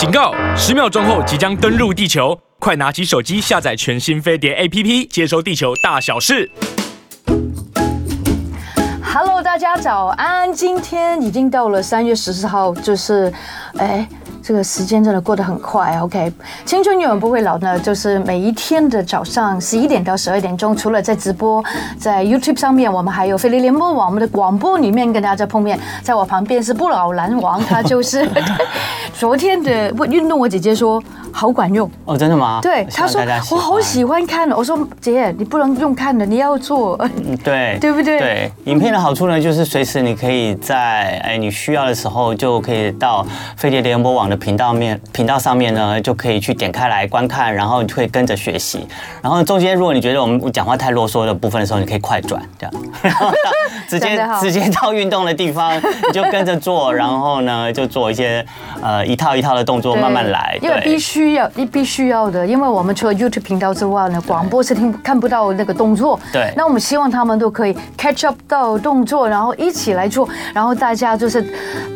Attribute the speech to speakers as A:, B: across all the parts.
A: 警告！十秒钟后即将登陆地球，快拿起手机下载全新飞碟 APP，接收地球大小事。
B: Hello，大家早安！今天已经到了三月十四号，就是，哎。这个时间真的过得很快，OK？青春永远不会老呢，就是每一天的早上十一点到十二点钟，除了在直播，在 YouTube 上面，我们还有飞碟联播网，我们的广播里面跟大家碰面。在我旁边是不老男王，他就是 昨天的运动，我姐姐说好管用
C: 哦，真的吗？
B: 对，她说我好喜欢看，我说姐，你不能用看的，你要做，
C: 对，
B: 对不对？
C: 对，影片的好处呢，就是随时你可以在哎你需要的时候，就可以到飞碟联播网的频道面频道上面呢，就可以去点开来观看，然后你会跟着学习。然后中间如果你觉得我们讲话太啰嗦的部分的时候，你可以快转这样，然后直接直接到运动的地方，你就跟着做，然后呢就做一些呃一套一套的动作，慢慢来。
B: 因为必须要，你必须要的，因为我们除了 YouTube 频道之外呢，广播是听看不到那个动作。
C: 对。
B: 那我们希望他们都可以 catch up 到动作，然后一起来做，然后大家就是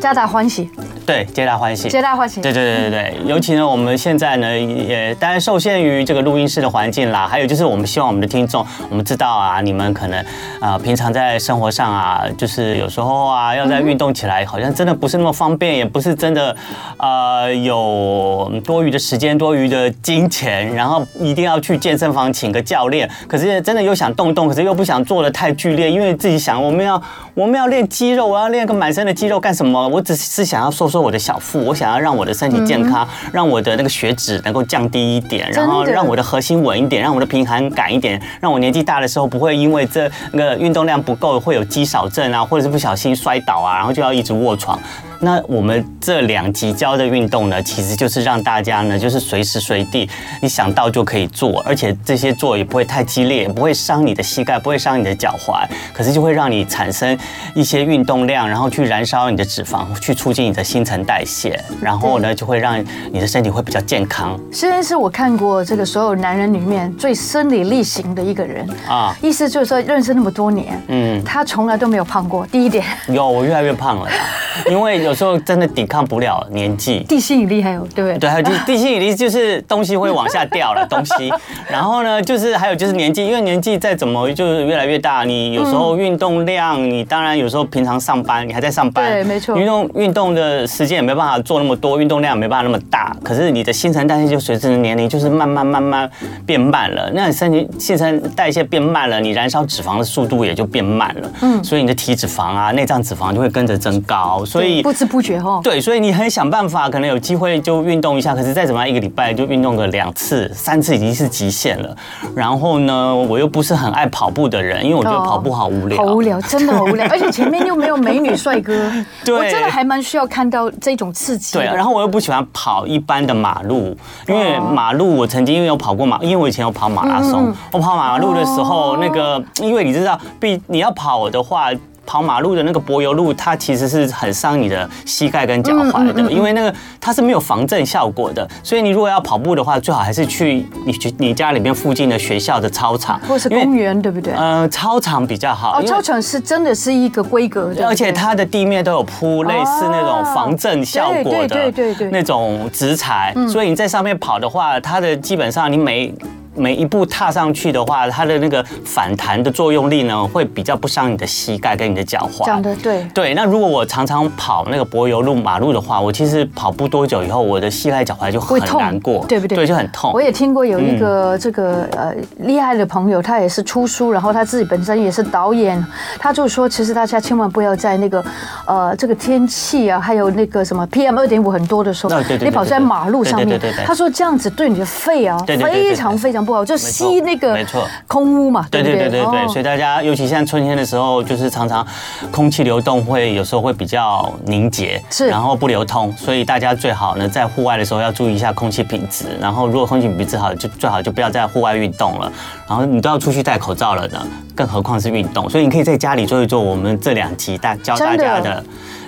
B: 皆大欢喜。
C: 对，皆大欢喜，
B: 皆大欢喜。
C: 对对对对对，尤其呢，我们现在呢也当然受限于这个录音室的环境啦，还有就是我们希望我们的听众，我们知道啊，你们可能啊、呃、平常在生活上啊，就是有时候啊要在运动起来，好像真的不是那么方便，也不是真的呃有多余的时间、多余的金钱，然后一定要去健身房请个教练，可是真的又想动动，可是又不想做的太剧烈，因为自己想我们要我们要练肌肉，我要练个满身的肌肉干什么？我只是想要瘦。说我的小腹，我想要让我的身体健康，让我的那个血脂能够降低一点，然后让我的核心稳一点，让我的平衡感一点，让我年纪大的时候不会因为这那个运动量不够会有肌少症啊，或者是不小心摔倒啊，然后就要一直卧床。那我们这两集教的运动呢，其实就是让大家呢，就是随时随地你想到就可以做，而且这些做也不会太激烈，也不会伤你的膝盖，不会伤你的脚踝，可是就会让你产生一些运动量，然后去燃烧你的脂肪，去促进你的新陈代谢，然后呢，就会让你的身体会比较健康。
B: 虽然是我看过这个所有男人里面最生理力行的一个人啊，意思就是说认识那么多年，嗯，他从来都没有胖过。第一点，
C: 有我越来越胖了，因为有。时候真的抵抗不了年纪，
B: 地心引力还有对不对？
C: 对，还有地地心引力就是东西会往下掉了东西，然后呢，就是还有就是年纪，因为年纪再怎么就是越来越大，你有时候运动量，你当然有时候平常上班你还在上班，
B: 对，没错，
C: 运动运动的时间也没办法做那么多，运动量也没办法那么大，可是你的新陈代谢就随着年龄就是慢慢慢慢变慢了，那你身体新陈代谢变慢了，你燃烧脂肪的速度也就变慢了，嗯，所以你的体脂肪啊、内脏脂肪就会跟着增高，所以。
B: 不觉哦，
C: 对，所以你很想办法，可能有机会就运动一下，可是再怎么样，一个礼拜就运动个两次、三次已经是极限了。然后呢，我又不是很爱跑步的人，因为我觉得跑步好无聊，
B: 好无聊，真的好无聊，而且前面又没有美女帅哥，对，我真的还蛮需要看到这种刺激。
C: 对，然后我又不喜欢跑一般的马路，因为马路我曾经有跑过马，因为我以前有跑马拉松，我跑马路的时候，那个因为你知道，必你要跑的话。跑马路的那个柏油路，它其实是很伤你的膝盖跟脚踝的，因为那个它是没有防震效果的。所以你如果要跑步的话，最好还是去你去你家里面附近的学校的操场，
B: 或是公园，对不对？
C: 呃，操场比较好。
B: 哦，操场是真的是一个规格的，
C: 而且它的地面都有铺类似那种防震效果的那种植材，所以你在上面跑的话，它的基本上你每。每一步踏上去的话，它的那个反弹的作用力呢，会比较不伤你的膝盖跟你的脚踝。
B: 讲的对。
C: 对，那如果我常常跑那个柏油路、马路的话，我其实跑步多久以后，我的膝盖、脚踝就很难过，
B: 对不对？
C: 对，就很痛。
B: 我也听过有一个这个呃厉害的朋友，他也是出书，然后他自己本身也是导演，他就说，其实大家千万不要在那个呃这个天气啊，还有那个什么 PM 二点五很多的时候，你跑在马路上面，他说这样子对你的肺啊非常非常。不好，就吸那个没错空污嘛，对对对对对，
C: 所以大家尤其现在春天的时候，就是常常空气流动会有时候会比较凝结，是，然后不流通，所以大家最好呢在户外的时候要注意一下空气品质。然后如果空气品质好，就最好就不要在户外运动了。然后你都要出去戴口罩了呢，更何况是运动。所以你可以在家里做一做我们这两集大教大家的。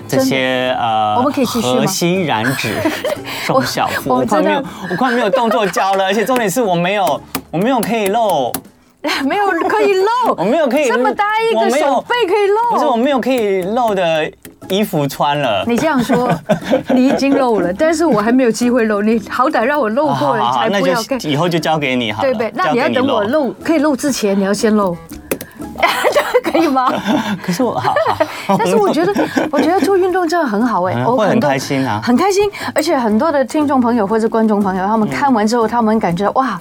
C: 这些呃，
B: 我们可以继续吗？
C: 核心燃脂瘦小腹，我快没有，我快没有动作教了，而且重点是我没有，我没有可以露，
B: 没有可以露，
C: 我没有可以
B: 这么大一个手背可以露，
C: 不是我没有可以露的衣服穿了。
B: 你这样说，你已经露了，但是我还没有机会露。你好歹让我露过了才不要。
C: 那以后就交给你好了。
B: 对不对？那你要等我露，可以露之前，你要先露。可以吗？
C: 可是我好，好，
B: 但是我觉得，我觉得做运动真的很好哎，
C: 我很开心啊，
B: 很开心，而且很多的听众朋友或者观众朋友，他们看完之后，他们感觉哇。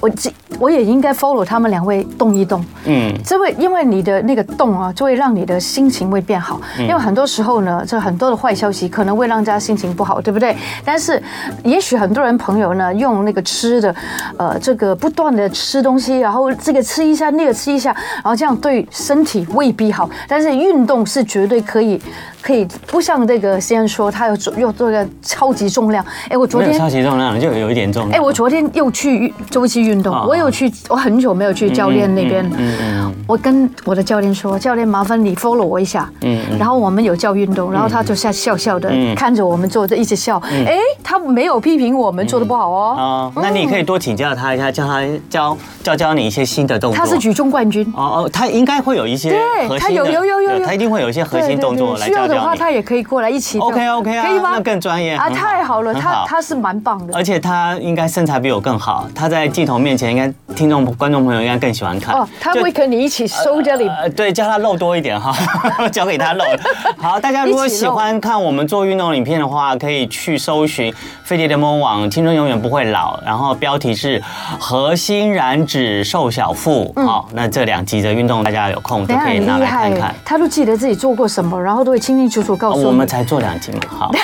B: 我这我也应该 follow 他们两位动一动，嗯，这会因为你的那个动啊，就会让你的心情会变好。因为很多时候呢，这很多的坏消息可能会让大家心情不好，对不对？但是也许很多人朋友呢，用那个吃的，呃，这个不断的吃东西，然后这个吃一下，那个吃一下，然后这样对身体未必好。但是运动是绝对可以。可以不像这个先生说他要做又做个超级重量，哎，我昨天
C: 超级重量就有一点重量。
B: 哎，我昨天又去周期运动，我有去，我很久没有去教练那边。嗯嗯。我跟我的教练说，教练麻烦你 follow 我一下。嗯嗯。然后我们有教运动，然后他就笑笑笑的看着我们做着一直笑。哎，他没有批评我们做的不好哦。
C: 那你可以多请教他一下，叫他教教教你一些新的动作。
B: 他是举重冠军。
C: 哦哦，他应该会有一些。
B: 对，他有有有有有，
C: 他一定会有一些核心动作来教教。
B: 的话，他也可以过来一起。
C: OK OK 啊，
B: 可以吗？
C: 那更专业
B: 啊，太好了，他他是蛮棒的，
C: 而且他应该身材比我更好。他在镜头面前，应该听众观众朋友应该更喜欢看。哦，
B: 他会跟你一起收这里。
C: 呃，对，叫他露多一点哈，交给他露。好，大家如果喜欢看我们做运动影片的话，可以去搜寻飞碟联盟网，青春永远不会老。然后标题是核心燃脂瘦小腹。好，那这两集的运动，大家有空都可以拿来看看。
B: 他都记得自己做过什么，然后都会清清楚楚告诉我。
C: 我们才做两集嘛，好。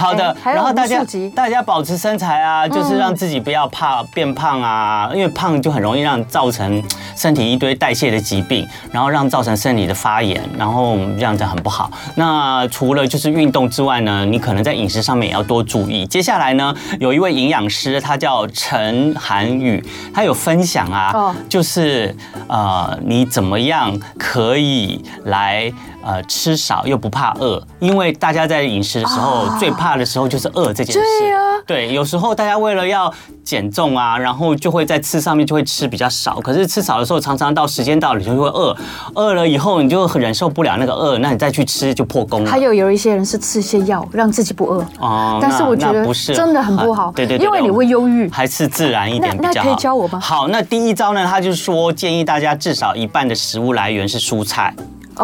C: 好的，然后大家大家保持身材啊，就是让自己不要怕变胖啊，因为胖就很容易让造成身体一堆代谢的疾病，然后让造成身体的发炎，然后这样子很不好。那除了就是运动之外呢，你可能在饮食上面也要多注意。接下来呢，有一位营养师，他叫陈涵宇，他有分享啊，就是呃，你怎么样可以来。呃，吃少又不怕饿，因为大家在饮食的时候最怕的时候就是饿这件事。对啊，对，有时候大家为了要减重啊，然后就会在吃上面就会吃比较少。可是吃少的时候，常常到时间到了你就会饿，饿了以后你就忍受不了那个饿，那你再去吃就破功了。
B: 还有有一些人是吃一些药让自己不饿哦，但是我觉得真的很不好。对对对，因为你会忧郁，
C: 还是自然一点比较好。
B: 那可以教我吗？
C: 好，那第一招呢，他就说建议大家至少一半的食物来源是蔬菜。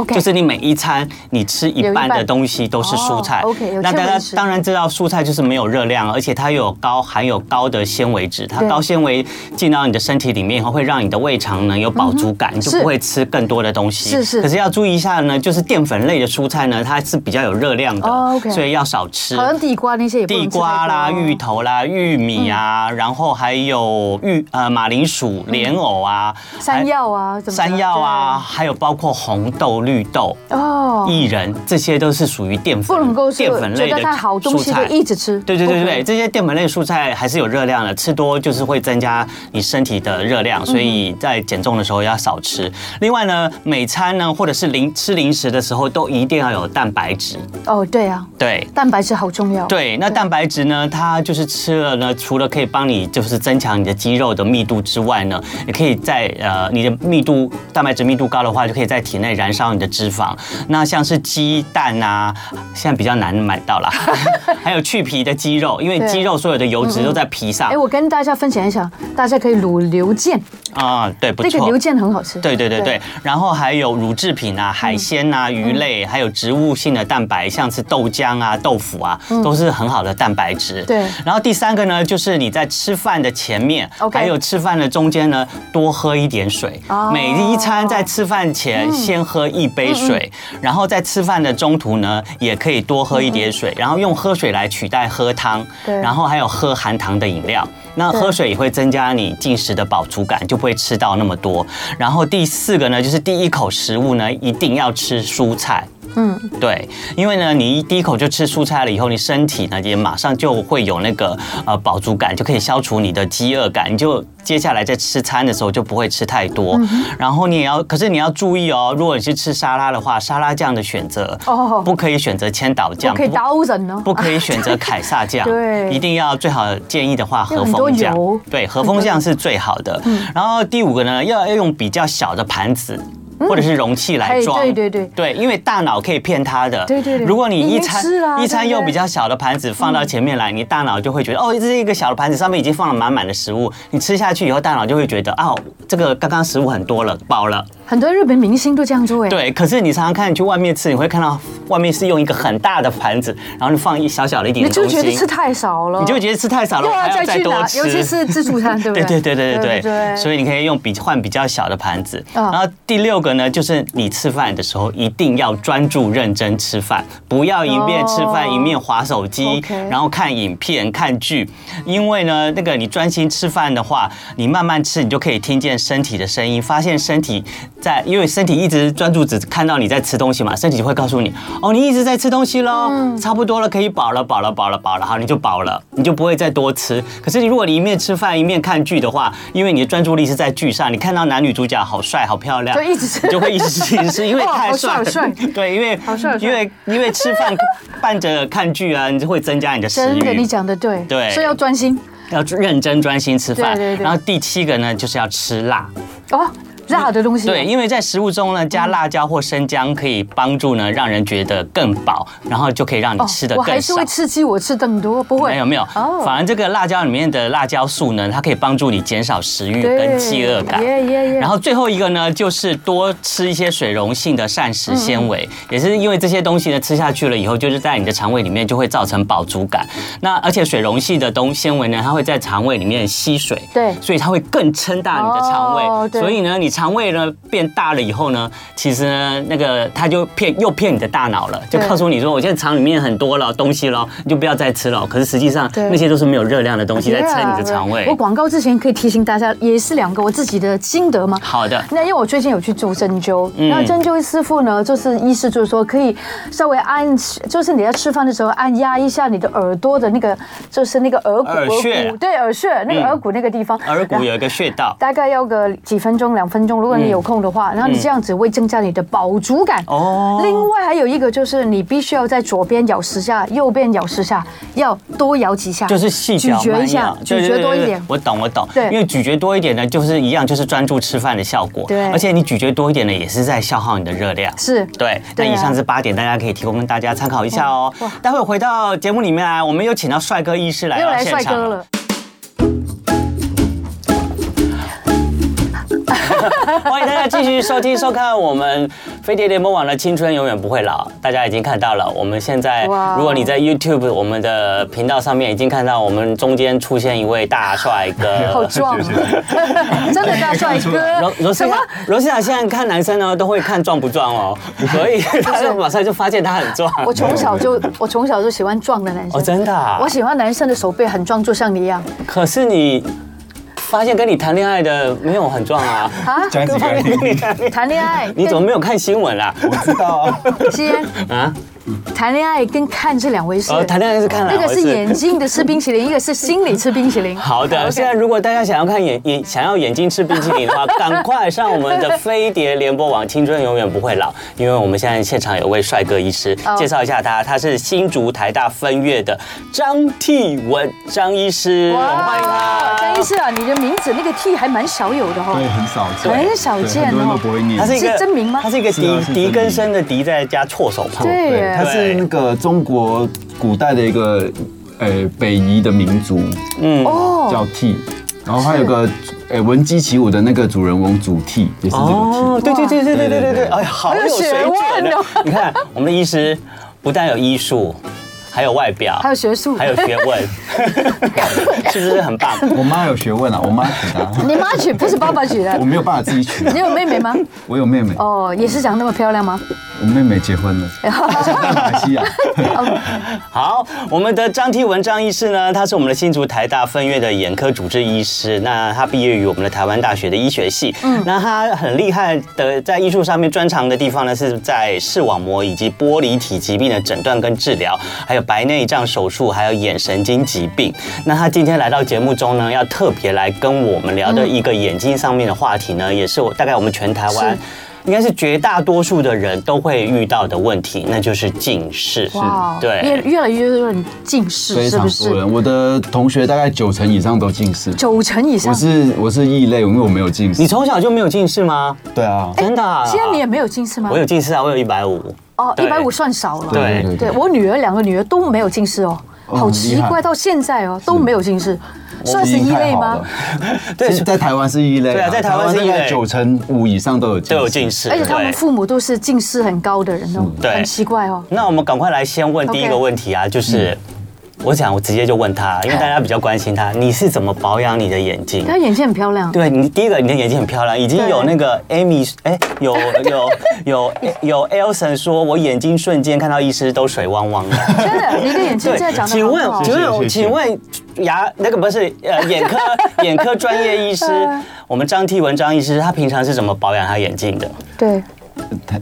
C: 就是你每一餐你吃一半的东西都是蔬菜。
B: OK，
C: 那大家当然知道蔬菜就是没有热量，而且它又有高含有高的纤维质。它高纤维进到你的身体里面以后，会让你的胃肠呢有饱足感，你、就不会吃更多的东西。是是。可是要注意一下呢，就是淀粉类的蔬菜呢，它是比较有热量的，OK，所以要少吃。
B: 好像地瓜那些也
C: 地瓜啦、芋头啦、玉米啊，然后还有玉呃马铃薯、莲藕啊、
B: 山药啊、
C: 山药啊，还有包括红豆、绿豆。哦，薏仁，这些都是属于淀粉，不能够淀粉类的蔬菜，
B: 一直吃。
C: 对对对对，这些淀粉类蔬菜还是有热量的，吃多就是会增加你身体的热量，所以在减重的时候要少吃。另外呢，每餐呢，或者是零吃零食的时候，都一定要有蛋白质。
B: 哦，对啊，
C: 对，
B: 蛋白质好重要。
C: 对，那蛋白质呢，它就是吃了呢，除了可以帮你就是增强你的肌肉的密度之外呢，也可以在呃你的密度蛋白质密度高的话，就可以在体内燃烧你的脂肪。那像是鸡蛋啊，现在比较难买到啦。还有去皮的鸡肉，因为鸡肉所有的油脂都在皮上。哎，
B: 我跟大家分享一下，大家可以卤牛腱
C: 啊，对，不错，
B: 那个牛腱很好吃。
C: 对对对对，然后还有乳制品啊，海鲜啊，鱼类，还有植物性的蛋白，像是豆浆啊、豆腐啊，都是很好的蛋白质。
B: 对。
C: 然后第三个呢，就是你在吃饭的前面，还有吃饭的中间呢，多喝一点水。每一餐在吃饭前先喝一杯水。然后在吃饭的中途呢，也可以多喝一点水，然后用喝水来取代喝汤。对。然后还有喝含糖的饮料，那喝水也会增加你进食的饱足感，就不会吃到那么多。然后第四个呢，就是第一口食物呢，一定要吃蔬菜。嗯，对，因为呢，你一第一口就吃蔬菜了以后，你身体呢也马上就会有那个呃饱足感，就可以消除你的饥饿感，你就接下来在吃餐的时候就不会吃太多。然后你也要，可是你要注意哦，如果你是吃沙拉的话，沙拉酱的选择哦，不可以选择千岛酱，
B: 可以刀人哦，
C: 不可以选择凯撒酱，对，一定要最好建议的话和风酱，对，和风酱是最好的。然后第五个呢，要要用比较小的盘子。或者是容器来装。
B: 对对对
C: 对，因为大脑可以骗他的。
B: 对对对。
C: 如果你一餐一餐用比较小的盘子放到前面来，你大脑就会觉得哦，这是一个小的盘子，上面已经放了满满的食物。你吃下去以后，大脑就会觉得哦，这个刚刚食物很多了，饱了。
B: 很多日本明星都这样做哎。
C: 对，可是你常常看你去外面吃，你会看到外面是用一个很大的盘子，然后你放一小小的一点东西，
B: 你就觉得吃太少了，
C: 你就觉得吃太少了，还要再多吃，
B: 尤其是自助餐，对不对？
C: 对对对对对对。所以你可以用比换比较小的盘子。然后第六个呢，就是你吃饭的时候一定要专注认真吃饭，不要一面吃饭一面划手机，然后看影片看剧，因为呢，那个你专心吃饭的话，你慢慢吃，你就可以听见身体的声音，发现身体在，因为身体一直专注只看到你在吃东西嘛，身体就会告诉你，哦，你一直在吃东西喽，差不多了，可以饱了，饱了，饱了，饱了，好，你就饱了，你就不会再多吃。可是你如果你一面吃饭一面看剧的话，因为你的专注力是在剧上，你看到男女主角好帅好漂亮，
B: 就一直吃，
C: 就会一直吃，一直吃，因为太帅帅。对，因为因为因为吃饭伴着看剧啊，你就会增加你的食欲。
B: 真的，你讲的对，
C: 对，
B: 所以要专心，
C: 要认真专心吃饭。
B: 对对对。
C: 然后第七个呢，就是要吃辣。
B: 哦。辣的东西
C: 对，因为在食物中呢，加辣椒或生姜可以帮助呢，让人觉得更饱，然后就可以让你吃的更少。我还
B: 是会刺激我吃更多，不会？
C: 没有没有，反而这个辣椒里面的辣椒素呢，它可以帮助你减少食欲跟饥饿感。然后最后一个呢，就是多吃一些水溶性的膳食纤维，也是因为这些东西呢，吃下去了以后，就是在你的肠胃里面就会造成饱足感。那而且水溶性的东纤维呢，它会在肠胃里面吸水，对，所以它会更撑大你的肠胃。所以呢，你。肠胃呢变大了以后呢，其实呢那个他就骗又骗你的大脑了，就告诉你说，我现在肠里面很多了东西了，你就不要再吃了。可是实际上那些都是没有热量的东西在撑你的肠胃。
B: 我广告之前可以提醒大家，也是两个我自己的心得吗？
C: 好的。
B: 那因为我最近有去做针灸，那针灸师傅呢，就是意思就是说可以稍微按，就是你在吃饭的时候按压一下你的耳朵的那个，就是那个耳骨
C: 耳穴，
B: 对耳穴那个耳骨那个地方，
C: 耳骨有一个穴道，
B: 大概要个几分钟两分钟。如果你有空的话，然后你这样子会增加你的饱足感。哦。另外还有一个就是，你必须要在左边咬十下，右边咬十下，要多咬几下，
C: 就是细嚼
B: 咀嚼一下，咀嚼多一点。
C: 我懂，我懂。对。因为咀嚼多一点呢，就是一样，就是专注吃饭的效果。对。而且你咀嚼多一点呢，也是在消耗你的热量。
B: 是。
C: 对。那以上这八点，大家可以提供跟大家参考一下哦。待会回到节目里面来，我们又请到帅哥医师来到现场。又来帅哥了。欢迎大家继续收听收看我们飞碟联盟网的《青春永远不会老》。大家已经看到了，我们现在如果你在 YouTube 我们的频道上面已经看到，我们中间出现一位大帅哥，
B: 好壮，真的大帅哥。
C: 罗罗西塔，罗西塔现在看男生呢都会看壮不壮哦，所以他就马上就发现他很壮。
B: 我从小就我从小就喜欢壮的男生，
C: 哦，真的啊？
B: 我喜欢男生的手背很壮，就像你一样。
C: 可是你。发现跟你谈恋爱的没有很壮啊！啊，跟
B: 你谈恋爱，
C: 你怎么没有看新闻啊？
D: 我知道啊。
B: 先啊。谈恋爱跟看是两回事。
C: 哦，谈恋爱是看两回事。
B: 那个是眼睛的吃冰淇淋，一个是心里吃冰淇淋。
C: 好的，现在如果大家想要看眼眼想要眼睛吃冰淇淋的话，赶快上我们的飞碟联播网，青春永远不会老。因为我们现在现场有位帅哥医师，介绍一下他，他是新竹台大分院的张替文张医师，我们欢迎他。
B: 张医师啊，你的名字那个替还蛮少有的哈，
D: 对，很少见，
B: 很少见哦。
C: 他是一个
B: 真名吗？
C: 他是一个狄狄更生的狄，再加措手旁。
B: 对。
D: 他是那个中国古代的一个呃北夷的民族，嗯，叫替，然后还有个呃闻鸡起舞的那个主人翁祖逖，也是这个替。哦，
C: 对对对对对对对对，哎呀，好有水准哦！你看我们的医师不但有医术。还有外表，
B: 还有学术，
C: 还有学问，是不是很棒？
D: 我妈有学问啊，我妈娶的。
B: 你妈娶不是爸爸娶的？
D: 我没有办法自己取。
B: 你有妹妹吗？
D: 我有妹妹。
B: 哦，也是长那么漂亮吗？
D: 我妹妹结婚了，在马来西亚。
C: 好，我们的张替文张医师呢，他是我们的新竹台大分院的眼科主治医师。那他毕业于我们的台湾大学的医学系。嗯，那他很厉害的，在医术上面专长的地方呢，是在视网膜以及玻璃体疾病的诊断跟治疗，还有。白内障手术，还有眼神经疾病。那他今天来到节目中呢，要特别来跟我们聊的一个眼睛上面的话题呢，也是我大概我们全台湾应该是绝大多数的人都会遇到的问题，那就是近视。
B: 哇，
C: 对，
B: 越越来越多人近视，
D: 非常多人。我的同学大概九成以上都近视，
B: 九成以上。
D: 我是我是异类，因为我没有近视。
C: 你从小就没有近视吗？
D: 对啊，
C: 真的。
B: 现在你也没有近视吗？
C: 我有近视啊，我有一百五。
B: 哦，一百五算少了。
C: 对
B: 对对，我女儿两个女儿都没有近视哦，好奇怪，到现在哦都没有近视。算是异类吗？
D: 对，在台湾是异类。
C: 对啊，在台湾是异类，
D: 九成五以上都有
C: 都有近视，
B: 而且他们父母都是近视很高的人哦，很奇怪哦。
C: 那我们赶快来先问第一个问题啊，就是我想我直接就问他，因为大家比较关心他，你是怎么保养你的眼睛？
B: 他眼睛很漂亮。
C: 对你第一个，你的眼睛很漂亮，已经有那个 Amy 哎，有有有有 Elson 说，我眼睛瞬间看到医师都水汪汪的。
B: 真的，你的眼睛现在长得
C: 请问，请问，请问。牙那个不是呃眼科 眼科专业医师，我们张替文张医师，他平常是怎么保养他眼睛的？
B: 对。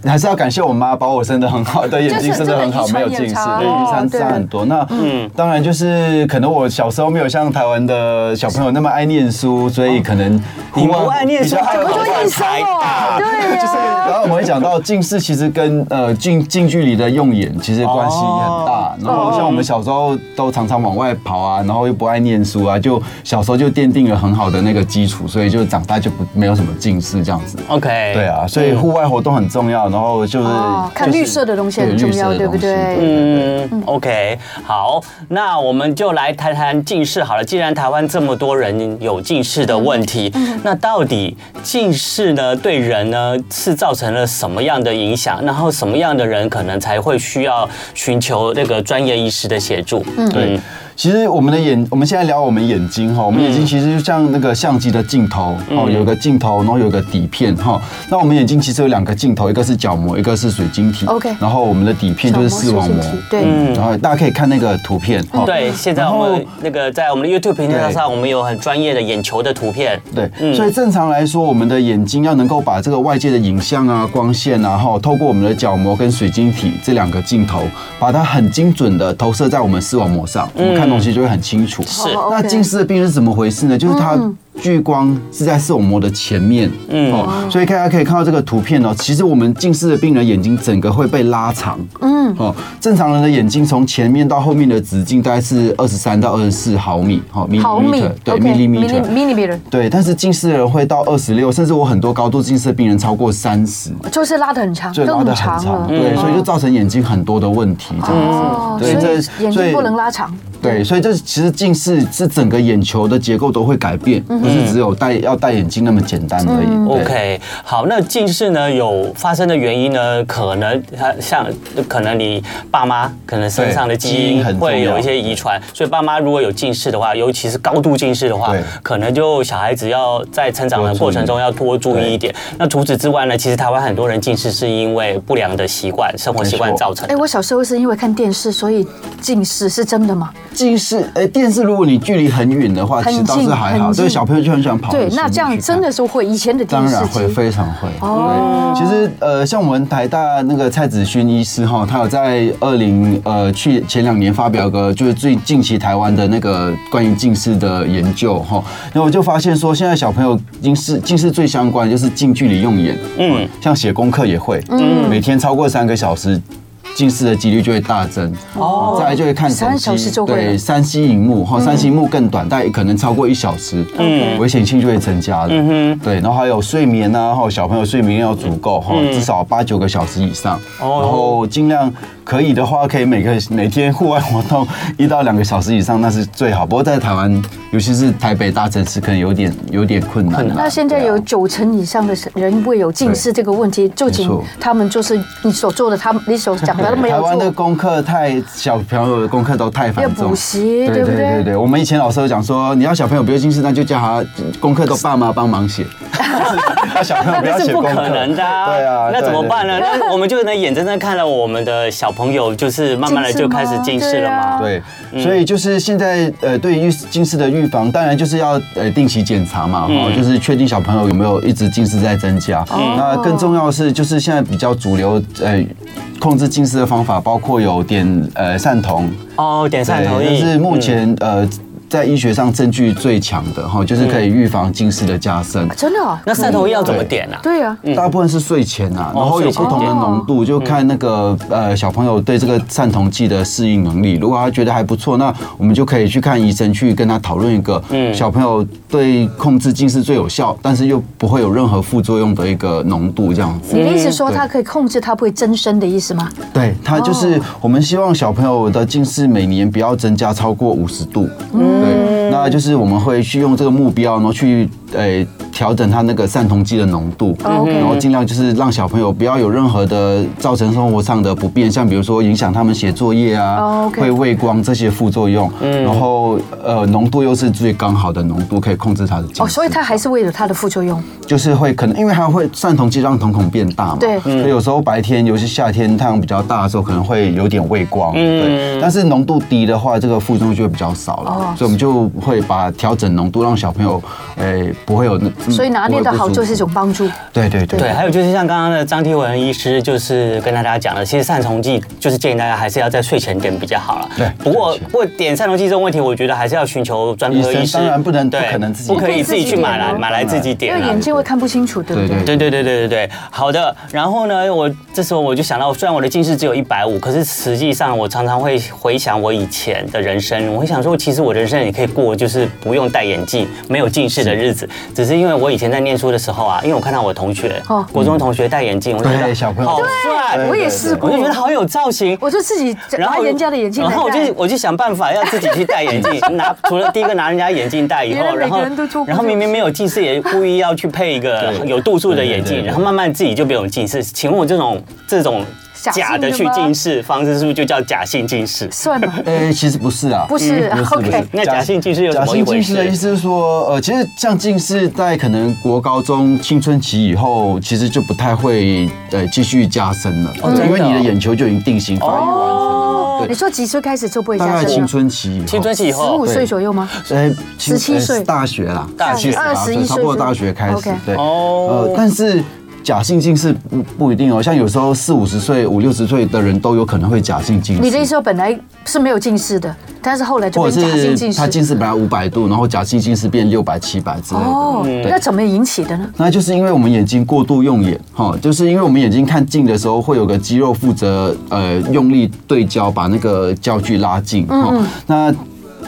D: 还是要感谢我妈把我生的很好，对眼睛生的很好，没有近视，对，遗传差很多。那嗯，当然就是可能我小时候没有像台湾的小朋友那么爱念书，所以可能
C: 你不爱念书，还
B: 多念书哦。对，
D: 就是然后我们会讲到近视，其实跟呃近近距离的用眼其实关系很大。然后像我们小时候都常常往外跑啊，然后又不爱念书啊，就小时候就奠定了很好的那个基础，所以就长大就不没有什么近视这样子。
C: OK，
D: 对啊，所以户外活动很重要，然后就是
B: 看绿色的东西很重要，对不对？
C: 嗯，OK，好，那我们就来谈谈近视好了。既然台湾这么多人有近视的问题，那到底近视呢对人呢是造成了什么样的影响？然后什么样的人可能才会需要寻求那个专业医师的协助？嗯，对。
D: 其实我们的眼，我们现在聊我们眼睛哈，我们眼睛其实就像那个相机的镜头哦，有个镜头，然后有个底片哈。那我们眼睛其实有两个镜头，一个是角膜，一个是水晶体。
B: OK。
D: 然后我们的底片就是视网膜。
B: 对。
D: 然后大家可以看那个图片。
C: 对，现在我们那个在我们的 YouTube 频道上，我们有很专业的眼球的图片。
D: 对。所以正常来说，我们的眼睛要能够把这个外界的影像啊、光线啊，哈，透过我们的角膜跟水晶体这两个镜头，把它很精准的投射在我们视网膜上，我们看东西就会很清楚。
C: 是，
D: 那近视的病人是怎么回事呢？就是它。聚光是在视网膜的前面，嗯，哦，所以大家可以看到这个图片哦。其实我们近视的病人眼睛整个会被拉长，嗯，哦，正常人的眼睛从前面到后面的直径大概是二十三到二十四毫米，哦，
B: 毫米，
D: 对，millimeter，millimeter，对。但是近视的人会到二十六，甚至我很多高度近视的病人超过三十，
B: 就是拉的很长，
D: 对，拉的很长，对，所以就造成眼睛很多的问题，这样子，对，
B: 这眼睛不能拉长。
D: 对，所以这其实近视是整个眼球的结构都会改变，不是只有戴要戴眼镜那么简单而已。
C: OK，好，那近视呢有发生的原因呢？可能它像可能你爸妈可能身上的基因会有一些遗传，所以爸妈如果有近视的话，尤其是高度近视的话，可能就小孩子要在成长的过程中要多注意一点。那除此之外呢，其实台湾很多人近视是因为不良的习惯、生活习惯造成的。
B: 哎，我小时候是因为看电视，所以近视是真的吗？
D: 近视，哎，电视如果你距离很远的话，其实倒是还好。所以小朋友就很喜欢跑。
B: 对，那这样真的是会以前的电视当
D: 然会非常会。哦，其实呃，像我们台大那个蔡子勋医师哈，他有在二零呃去前两年发表个就是最近期台湾的那个关于近视的研究哈，然后我就发现说，现在小朋友近视近视最相关就是近距离用眼，嗯，像写功课也会，嗯，每天超过三个小时。近视的几率就会大增哦，再来就会看手机，对，三 C 荧幕哈，三 C 萤幕更短，但可能超过一小时，嗯，危险性就会增加了，嗯哼，对，然后还有睡眠呢，哈，小朋友睡眠要足够哈，至少八九个小时以上，然后尽量。可以的话，可以每个每天户外活动一到两个小时以上，那是最好。不过在台湾，尤其是台北大城市，可能有点有点困难。
B: 那现在有九成以上的人会有近视这个问题，就请他们就是你所做的，他们你所讲的都没有。
D: 台湾的功课太小朋友的功课都太繁重，
B: 要补习，对对？对对对，
D: 我们以前老师都讲说，你要小朋友不要近视，那就叫他功课都爸妈帮忙写。那 小朋友不要写功课，那是不可能的。对啊，
C: 那怎么办呢？那我们就能眼睁睁看到我们的小朋友就是慢慢的就开始近视了吗？
D: 对，所以就是现在呃，对于近视的预防，当然就是要呃定期检查嘛，哈，就是确定小朋友有没有一直近视在增加。那更重要的是，就是现在比较主流呃控制近视的方法，包括有点呃散瞳
C: 哦，点散瞳，
D: 就是目前呃。在医学上证据最强的哈，就是可以预防近视的加深。
B: 真的哦？
C: 那散瞳液要怎么点啊？
B: 对啊，
D: 大部分是睡前啊，然后有不同的浓度，就看那个呃小朋友对这个散瞳剂的适应能力。如果他觉得还不错，那我们就可以去看医生，去跟他讨论一个小朋友对控制近视最有效，但是又不会有任何副作用的一个浓度这样子。
B: 你的意思说它可以控制它不会增生的意思吗？
D: 对，它就是我们希望小朋友的近视每年不要增加超过五十度。对，那就是我们会去用这个目标，然后去诶调整他那个散瞳剂的浓度，然后尽量就是让小朋友不要有任何的造成生活上的不便，像比如说影响他们写作业啊，会畏光这些副作用。然后呃浓度又是最刚好的浓度，可以控制它的。
B: 哦，所以它还是为了它的副作用，
D: 就是会可能因为它会散瞳剂让瞳孔变大嘛，
B: 对，
D: 所以有时候白天尤其夏天太阳比较大的时候，可能会有点畏光，对。但是浓度低的话，这个副作用就会比较少了，所以我们就会把调整浓度，让小朋友诶不会有那。
B: 所以拿捏的好就是一种帮助。
D: 对对对。
C: 对，还有就是像刚刚的张天文医师就是跟大家讲了，其实散瞳剂就是建议大家还是要在睡前点比较好了。
D: 对。
C: 不过不过点散瞳剂这种问题，我觉得还是要寻求专科医师。
D: 当然不能，
C: 对，
D: 不可能自己，
C: 不可以自己去买来买来自己点，
B: 因为眼睛会看不清楚，对不对？
C: 对对对对对对。好的，然后呢，我这时候我就想到，虽然我的近视只有一百五，可是实际上我常常会回想我以前的人生，我会想说，其实我人生也可以过，就是不用戴眼镜、没有近视的日子，只是因为我以前在念书的时候啊，因为我看到我同学，国中同学戴眼镜，我就觉得
D: 小朋友。
C: 好帅，
B: 我也试过，
C: 我就觉得好有造型，
B: 我就自己拿人家的眼镜，
C: 然后我就我就想办法要自己去戴眼镜，拿除了第一个拿人家眼镜戴以后，然后然后明明没有近视，也故意要去配一个有度数的眼镜，然后慢慢自己就没有近视。请问我这种这种。假的去近视方式是不是就叫假性近视？
B: 算吗？
D: 呃，其实不是啊，
B: 不是。OK，
C: 那假性近视有什么？
D: 假性近视的意思是说，呃，其实像近视在可能国高中青春期以后，其实就不太会呃继续加深了，因为你的眼球就已经定型发育完成了。对，
B: 你说几岁开始就不会加深？
D: 大概青春期以后，
C: 青春期以后，
B: 十五岁左右吗？
D: 呃，
B: 十七岁，
D: 大学啦，
C: 大学
B: 二十一岁，
D: 差不多大学开始。对，
C: 哦，
D: 呃，但是。假性近视不不一定哦，像有时候四五十岁、五六十岁的人都有可能会假性近视。
B: 你的意思说本来是没有近视的，但是后来就变假性近视。
D: 他近视本来五百度，然后假性近视变六百、七百之类的。
B: 哦，那怎么引起的呢？
D: 那就是因为我们眼睛过度用眼，哈，就是因为我们眼睛看近的时候会有个肌肉负责呃用力对焦，把那个焦距拉近。嗯。那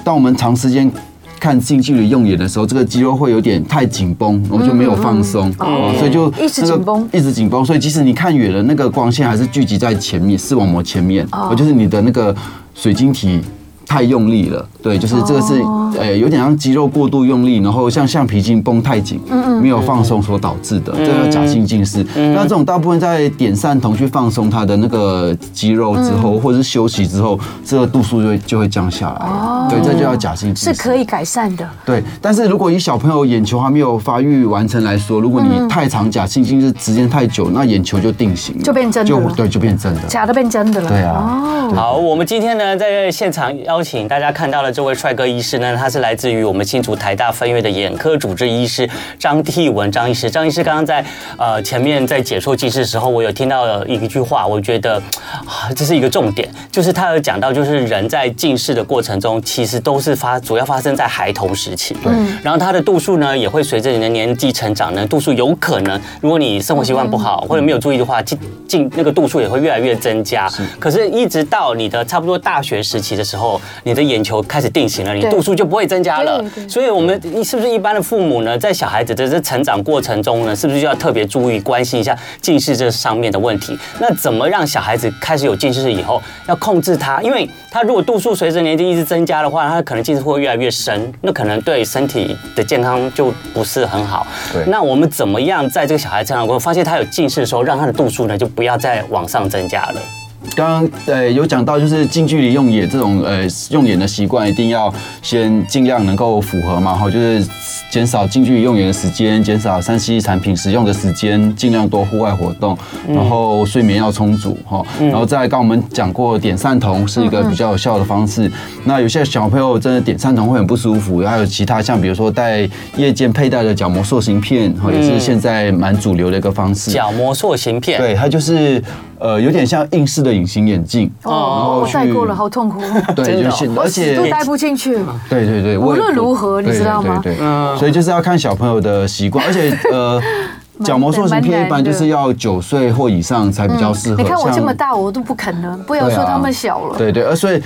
D: 当我们长时间看近距离用眼的时候，这个肌肉会有点太紧绷，然后就没有放松，所以就
B: 一直紧绷，
D: 一直紧绷。所以即使你看远了，那个光线还是聚集在前面视网膜前面，哦，就是你的那个水晶体太用力了。对，就是这个是呃有点像肌肉过度用力，然后像橡皮筋绷太紧，没有放松所导致的，这叫假性近视。那这种大部分在点散瞳去放松它的那个肌肉之后，或者是休息之后，这个度数就会就会降下来。哦，对，这就叫假性近视，
B: 是可以改善的。
D: 对，但是如果以小朋友眼球还没有发育完成来说，如果你太长假性近视时间太久，那眼球就定型，
B: 就变真的了。
D: 对，就变真的，
B: 假的变真的了。
D: 对啊。
C: 好，我们今天呢在现场邀请大家看到了。这位帅哥医师呢，他是来自于我们新竹台大分院的眼科主治医师张替文张医师。张医师刚刚在呃前面在解说近视的时候，我有听到了一句话，我觉得啊这是一个重点，就是他有讲到，就是人在近视的过程中，其实都是发主要发生在孩童时期。对。然后他的度数呢，也会随着你的年纪成长呢，度数有可能，如果你生活习惯不好或者没有注意的话，近近那个度数也会越来越增加。是。可是，一直到你的差不多大学时期的时候，你的眼球开始定型了，你度数就不会增加了。所以，我们是不是一般的父母呢，在小孩子的这成长过程中呢，是不是就要特别注意关心一下近视这上面的问题？那怎么让小孩子开始有近视以后，要控制他？因为他如果度数随着年纪一直增加的话，他可能近视会越来越深，那可能对身体的健康就不是很好。对。那我们怎么样在这个小孩成长过程中发现他有近视的时候，让他的度数呢就不要再往上增加了？
D: 刚刚呃有讲到，就是近距离用眼这种呃用眼的习惯，一定要先尽量能够符合嘛，哈，就是减少近距离用眼的时间，减少三 C 产品使用的时间，尽量多户外活动，然后睡眠要充足，哈，然后再刚我们讲过点散瞳是一个比较有效的方式。那有些小朋友真的点散瞳会很不舒服，还有其他像比如说戴夜间佩戴的角膜塑形片，哈，也是现在蛮主流的一个方式。
C: 角膜塑形片，
D: 对，它就是。呃有点像硬式的隐形眼镜，
B: 哦，我戴过了，好痛苦。
D: 对，
C: 真的哦
D: 就是而且
B: 都戴不进去。
D: 对
B: 对
D: 对，无
B: 论如何你知道吗
D: 对对对，所以就是要看小朋友的习惯，而且 呃。角膜塑形片一般就是要九岁或以上才比较适合。
B: 你看我这
D: 么
B: 大，我都不肯了，不要说他们小了。
D: 对对，而所以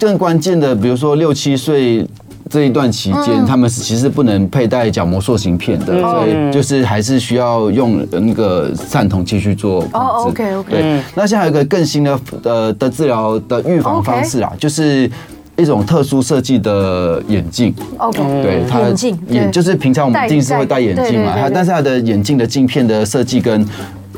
D: 更关键的，比如说六七岁这一段期间，他们是其实不能佩戴角膜塑形片的，所以就是还是需要用那个散瞳器去做控
B: 哦
D: 制。
B: ，OK OK。
D: 对，那现在还有一个更新的呃的治疗的预防方式啊，就是。一种特殊设计的眼镜
B: ，OK，
D: 对，它
B: 眼镜
D: 眼就是平常我们近视会戴眼镜嘛，它但是它的眼镜的镜片的设计跟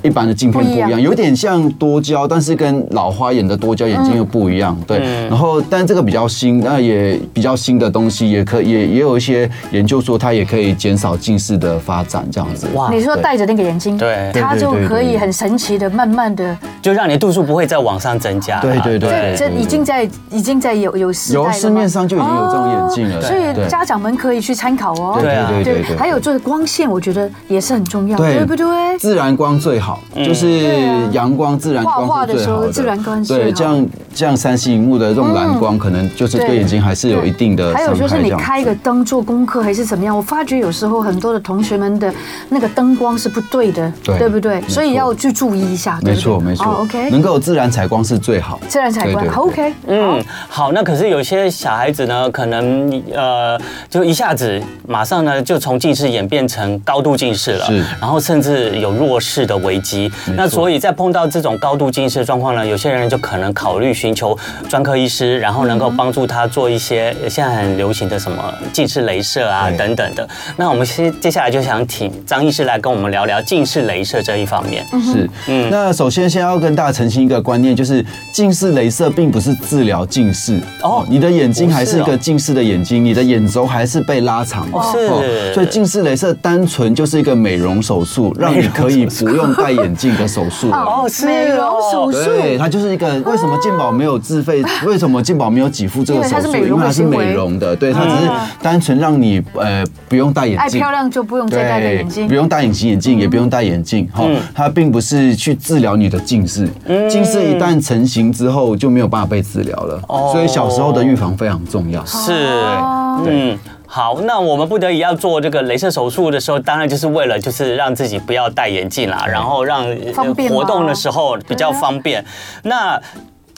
D: 一般的镜片不一样，有点像多焦，但是跟老花眼的多焦眼镜又不一样。对，然后但这个比较新，那也比较新的东西，也可也也有一些研究说它也可以减少近视的发展，这样子。
B: 哇，你说戴着那个眼镜，
C: 对，
B: 它就可以很神奇的慢慢的，
C: 就让你度数不会再往上增加。
D: 对对对，
B: 这已经在已经在有有时，
D: 有市面上就已经有这种眼镜了，
B: 所以家长们可以去参考哦。
D: 对对对对，
B: 还有就是光线，我觉得也是很重要，对不对？
D: 自然光最好，就是。阳光、自然光是最好的。
B: 自然光
D: 对，这样这样三 C 荧幕的这种蓝光，可能就是对眼睛还是有一定的。
B: 还有就是你开一个灯做功课还是怎么样？我发觉有时候很多的同学们的那个灯光是不对的，对不对？所以要去注意一下。
D: 没错没错，OK。能够自然采光是最好。
B: 自然采光，OK。
C: 嗯，好。那可是有些小孩子呢，可能呃，就一下子马上呢，就从近视演变成高度近视了，是。然后甚至有弱视的危机。那所以在碰到这种高度近视的状况呢，有些人就可能考虑寻求专科医师，然后能够帮助他做一些现在很流行的什么近视雷射啊等等的。那我们先接下来就想请张医师来跟我们聊聊近视雷射这一方面。
D: 是，嗯，那首先先要跟大家澄清一个观念，就是近视雷射并不是治疗近视。哦，你的眼睛还是一个近视的眼睛，你的眼轴还是被拉长。
C: 哦，是，
D: 所以近视雷射单纯就是一个美容手术，让你可以不用戴眼镜的手术。
B: 哦，是美容手术，
D: 对，它就是一个为什么健保没有自费？为什么健保没有给付这个手术？因为它是美容的，对，它只是单纯让你呃不用戴眼镜，
B: 爱漂亮就不用再戴眼镜，
D: 不用戴隐形眼镜，也不用戴眼镜，哈，它并不是去治疗你的近视，近视一旦成型之后就没有办法被治疗了，所以小时候的预防非常重要。
C: 是，嗯。好，那我们不得已要做这个镭射手术的时候，当然就是为了就是让自己不要戴眼镜啦，然后让活动的时候比较方便。那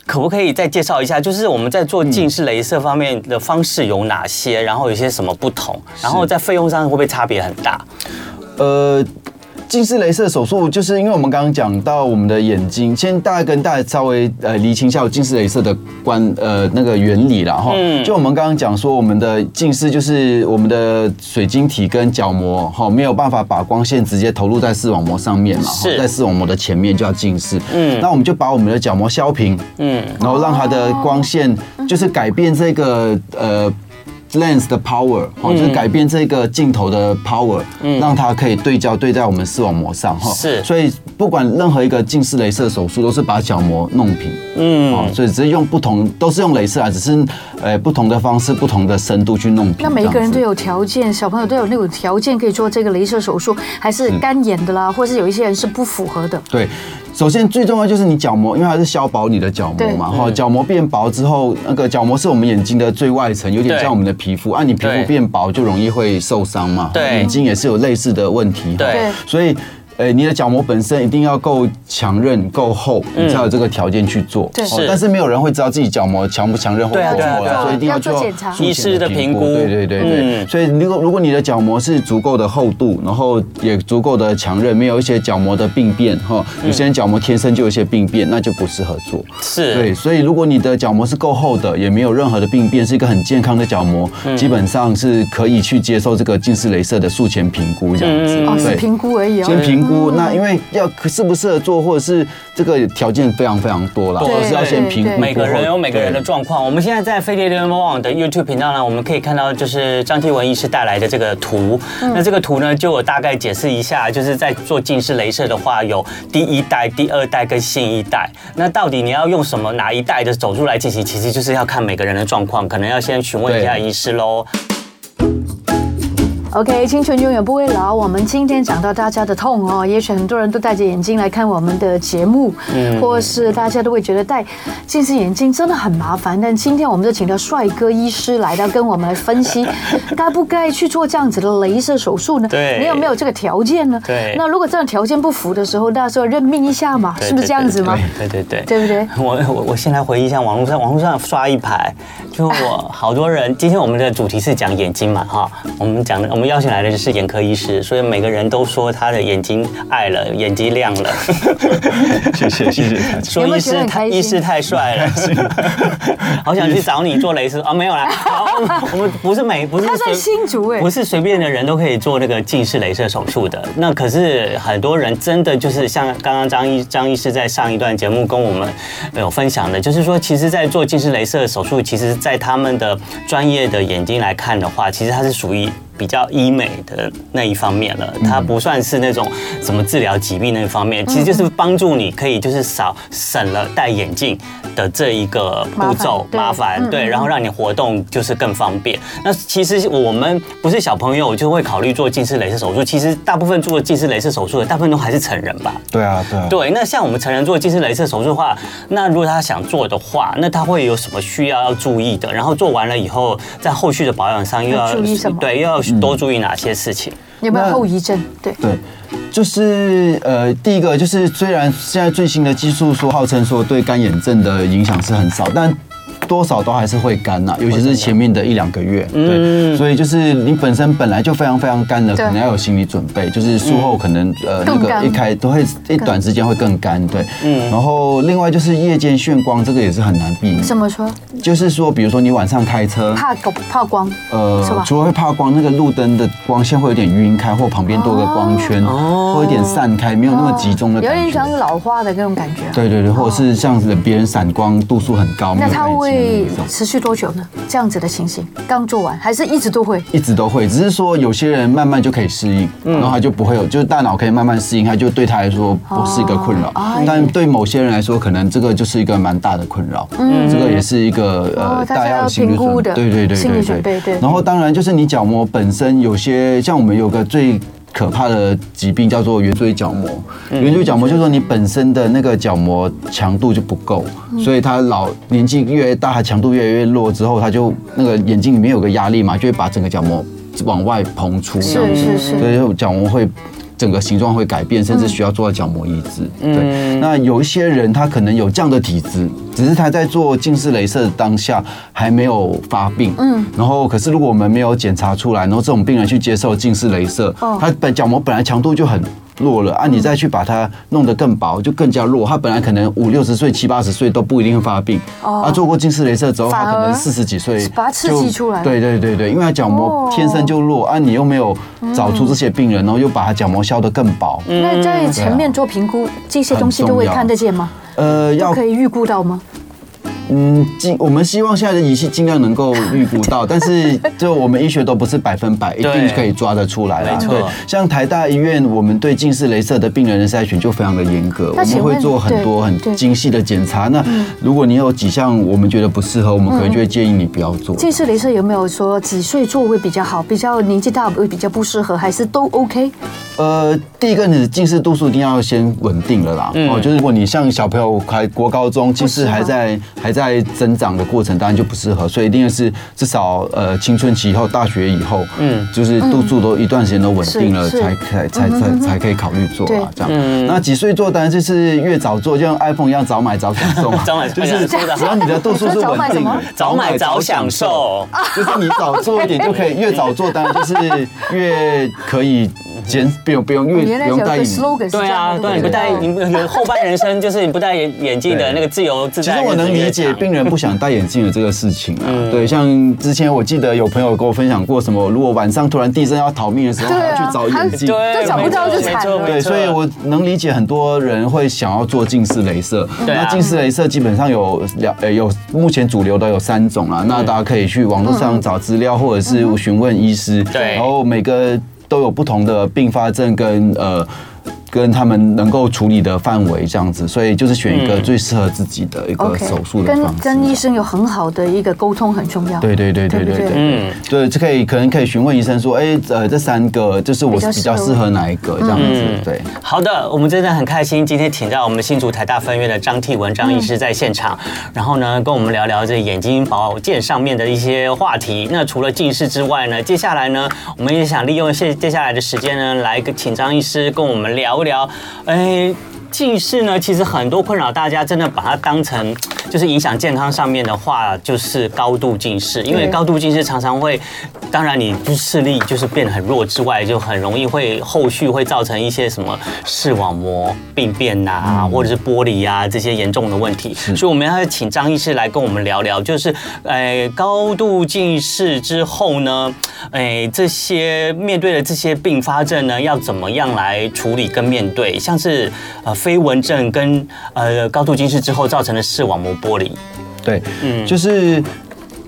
C: 可不可以再介绍一下，就是我们在做近视雷射方面的方式有哪些，然后有些什么不同，然后在费用上会不会差别很大？
D: 呃。近视雷射手术，就是因为我们刚刚讲到我们的眼睛，先大概跟大家稍微呃厘清一下近视雷射的关呃那个原理啦哈。就我们刚刚讲说，我们的近视就是我们的水晶体跟角膜哈没有办法把光线直接投入在视网膜上面嘛，在视网膜的前面就要近视。嗯，那我们就把我们的角膜削平，嗯，然后让它的光线就是改变这个呃。Lens 的 power，哦，就是改变这个镜头的 power，嗯，让它可以对焦对在我们视网膜上，哈，
C: 是，
D: 所以不管任何一个近视雷射手术，都是把角膜弄平，嗯，哦，所以只是用不同，都是用雷射啊，只是呃不同的方式，不同的深度去弄平。
B: 那每一个人都有条件，小朋友都有那种条件可以做这个雷射手术，还是干眼的啦，或是有一些人是不符合的。
D: 对。首先最重要就是你角膜，因为它是削薄你的角膜嘛，哈，角膜变薄之后，那个角膜是我们眼睛的最外层，有点像我们的皮肤，啊，你皮肤变薄就容易会受伤嘛，对，眼睛也是有类似的问题，
C: 对，
D: 所以。哎，你的角膜本身一定要够强韧、够厚，你才有这个条件去做。
B: 对，
D: 但是没有人会知道自己角膜强不强韧或够厚了，所以一定要做
B: 检查。
C: 医师的评估。
D: 对对对对。所以如果如果你的角膜是足够的厚度，然后也足够的强韧，没有一些角膜的病变哈，有些人角膜天生就有一些病变，那就不适合做。
C: 是。
D: 对，所以如果你的角膜是够厚的，也没有任何的病变，是一个很健康的角膜，基本上是可以去接受这个近视雷射的术前评估这样子。
B: 哦，是评估而已哦。
D: 先评估，那因为。要适不适合做，或者是这个条件非常非常多了，而是要先评估。
C: 每个人有每个人的状况。我们现在在飞碟联盟网的 YouTube 频道呢，我们可以看到就是张天文医师带来的这个图。那这个图呢，就我大概解释一下，就是在做近视雷射的话，有第一代、第二代跟新一代。那到底你要用什么哪一代的手术来进行？其实就是要看每个人的状况，可能要先询问一下医师喽。
B: OK，青春永远不会老。我们今天讲到大家的痛哦，也许很多人都戴着眼镜来看我们的节目，嗯，或是大家都会觉得戴近视眼镜真的很麻烦。但今天我们就请到帅哥医师来到跟我们来分析，该不该去做这样子的镭射手术呢？
C: 对，
B: 你有没有这个条件呢？
C: 对，
B: 那如果这样条件不符的时候，那时候认命一下嘛，是不是这样子吗？
C: 对对对，
B: 对不对？
C: 我我我先来回忆一下网络上，网络上刷一排，就我好多人。今天我们的主题是讲眼睛嘛，哈，我们讲的。我们邀请来的就是眼科医师，所以每个人都说他的眼睛爱了，眼睛亮了。
D: 谢 谢谢谢，
C: 说医师太医师太帅了，好想去找你做雷射啊！没有啦，好，我们不是每不是
B: 他在新竹哎，
C: 不是随便的人都可以做那个近视雷射手术的。那可是很多人真的就是像刚刚张医张医师在上一段节目跟我们有分享的，就是说，其实，在做近视雷射手术，其实，在他们的专业的眼睛来看的话，其实它是属于。比较医美的那一方面了，它不算是那种什么治疗疾病那一方面，其实就是帮助你可以就是少省了戴眼镜的这一个步骤麻烦，对，然后让你活动就是更方便。那其实我们不是小朋友就会考虑做近视雷射手术，其实大部分做近视雷射手术的大部分都还是成人吧？
D: 对啊，对啊。
C: 对，那像我们成人做近视雷射手术的话，那如果他想做的话，那他会有什么需要要注意的？然后做完了以后，在后续的保养上又要
B: 注意什么？
C: 对，又要。多注意哪些事情？
B: 有没有后遗症？对
D: 对，就是呃，第一个就是虽然现在最新的技术说号称说对干眼症的影响是很少，但。多少都还是会干呐，尤其是前面的一两个月，对，所以就是你本身本来就非常非常干的，可能要有心理准备，就是术后可能呃那个一开都会一短时间会更干，对，嗯，然后另外就是夜间眩光，这个也是很难避免。
B: 怎么说？
D: 就是说，比如说你晚上开车
B: 怕怕光，
D: 呃，除了会怕光，那个路灯的光线会有点晕开，或旁边多个光圈，哦，会有点散开，没有那么集中的感觉，
B: 有点像老花的那种感觉。
D: 对对对，或者是像是别人闪光度数很高，
B: 那他会。会持续多久呢？这样子的情形，刚做完还是一直都会？
D: 一直都会，只是说有些人慢慢就可以适应，然后他就不会有，就是大脑可以慢慢适应，他就对他来说不是一个困扰。但对某些人来说，可能这个就是一个蛮大的困扰。嗯，这个也是一个呃，大家要评估的。对对对对对对。然后当然就是你角膜本身有些，像我们有个最。可怕的疾病叫做圆锥角膜，圆锥角膜就是说你本身的那个角膜强度就不够，所以它老年纪越大，它强度越来越弱之后，它就那个眼睛里面有个压力嘛，就会把整个角膜往外膨出，这样子，所以角膜会。整个形状会改变，甚至需要做到角膜移植。嗯、对，那有一些人他可能有这样的体质，只是他在做近视雷射的当下还没有发病。嗯，然后可是如果我们没有检查出来，然后这种病人去接受近视雷射，哦、他本角膜本来强度就很。弱了啊！你再去把它弄得更薄，就更加弱。他本来可能五六十岁、七八十岁都不一定会发病。哦。啊，做过近视雷射之后，他可能四十几岁
B: 把它刺激出来。
D: 对对对对，因为他角膜天生就弱啊，你又没有找出这些病人，然后又把他角膜削得更薄。
B: 那在前面做评估，这些东西都会看得见吗？呃，要可以预估到吗？
D: 嗯，尽我们希望现在的仪器尽量能够预估到，但是 就我们医学都不是百分百一定可以抓得出来的。对，像台大医院，我们对近视雷射的病人的筛选就非常的严格，我们会做很多很精细的检查。那如果你有几项我们觉得不适合，我们可能就会建议你不要做。
B: 近视雷射有没有说几岁做会比较好？比较年纪大会比较不适合，还是都 OK？
D: 呃，第一个你近视度数一定要先稳定了啦。哦，就是如果你像小朋友还国高中，近视还在还在。在增长的过程当然就不适合，所以一定是至少呃青春期以后、大学以后，嗯，就是度数都一段时间都稳定了，才才才才才可以考虑做啊，这样。那几岁做？当然就是越早做，就像 iPhone 一样，早买早享受。早买就是 只要你的度数是稳定，
C: 早买早享受，
D: 就是你早做一点就可以，越早做当然就是越可以。减不用不用，因为不用戴眼镜。
C: 对啊，对，你不戴，你后半人生就是你不戴眼眼镜的那个自由自在。
D: 其实我能理解病人不想戴眼镜的这个事情啊。对，像之前我记得有朋友跟我分享过，什么如果晚上突然地震要逃命的时候，还要去找眼镜，
B: 对，找不到就惨了。
D: 对，所以我能理解很多人会想要做近视雷射。那近视雷射基本上有两呃有目前主流的有三种啊，那大家可以去网络上找资料，或者是询问医师。对，然后每个。都有不同的并发症跟呃。跟他们能够处理的范围这样子，所以就是选一个最适合自己的一
B: 个
D: 手术的方式。
B: 跟跟医生有很好的一个沟通很重要。
D: 对对对对对对，嗯，对，就可以可能可以询问医生说，哎，呃，这三个就是我比较适合哪一个这样子，对。
C: 好的，我们真的很开心，今天请到我们新竹台大分院的张替文张医师在现场，然后呢，跟我们聊聊这眼睛保健上面的一些话题。那除了近视之外呢，接下来呢，我们也想利用接接下来的时间呢，来请张医师跟我们聊一聊，哎。近视呢，其实很多困扰大家，真的把它当成就是影响健康上面的话，就是高度近视。因为高度近视常常会，当然你就视力就是变得很弱之外，就很容易会后续会造成一些什么视网膜病变呐、啊，或者是玻璃啊这些严重的问题。所以我们要请张医师来跟我们聊聊，就是呃高度近视之后呢，哎这些面对的这些并发症呢，要怎么样来处理跟面对，像是呃。飞蚊症跟呃高度近视之后造成的视网膜剥离，
D: 对，嗯，就是。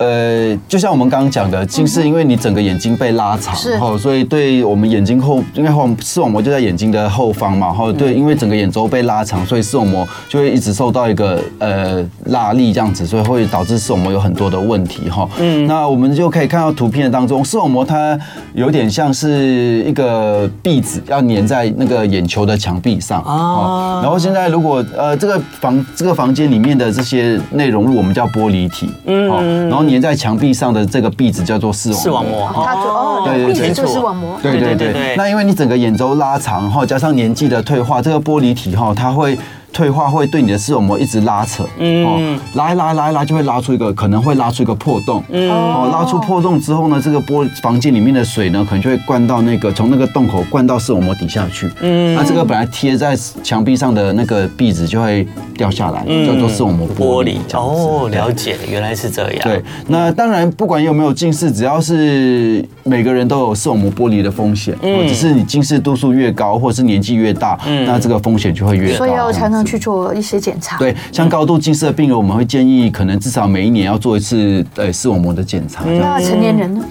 D: 呃，就像我们刚刚讲的，近视，因为你整个眼睛被拉长，然后所以对我们眼睛后，因为视网膜就在眼睛的后方嘛，然后对，因为整个眼周被拉长，所以视网膜就会一直受到一个呃拉力这样子，所以会导致视网膜有很多的问题哈。嗯，那我们就可以看到图片当中，视网膜它有点像是一个壁纸，要粘在那个眼球的墙壁上啊。然后现在如果呃这个房这个房间里面的这些内容物，我们叫玻璃体，嗯，然后。粘在墙壁上的这个壁纸叫做视网膜，视网膜，
B: 它就哦，对对对，就是视网膜，
D: 对对对。那因为你整个眼周拉长哈，加上年纪的退化，这个玻璃体哈，它会。退化会对你的视网膜一直拉扯，哦，拉一拉拉一拉就会拉出一个，可能会拉出一个破洞，哦，拉出破洞之后呢，这个玻房间里面的水呢，可能就会灌到那个从那个洞口灌到视网膜底下去，嗯，那这个本来贴在墙壁上的那个壁纸就会掉下来，叫做视网膜玻璃。
C: 哦，了解，原来是这样。
D: 对，那当然不管有没有近视，只要是每个人都有视网膜玻璃的风险，嗯，只是你近视度数越高，或者是年纪越大，嗯，那这个风险就会越高。
B: 所以要才能。去做一些检查。
D: 对，像高度近视的病人，我们会建议可能至少每一年要做一次呃视网膜的检查。
B: 那成年人呢？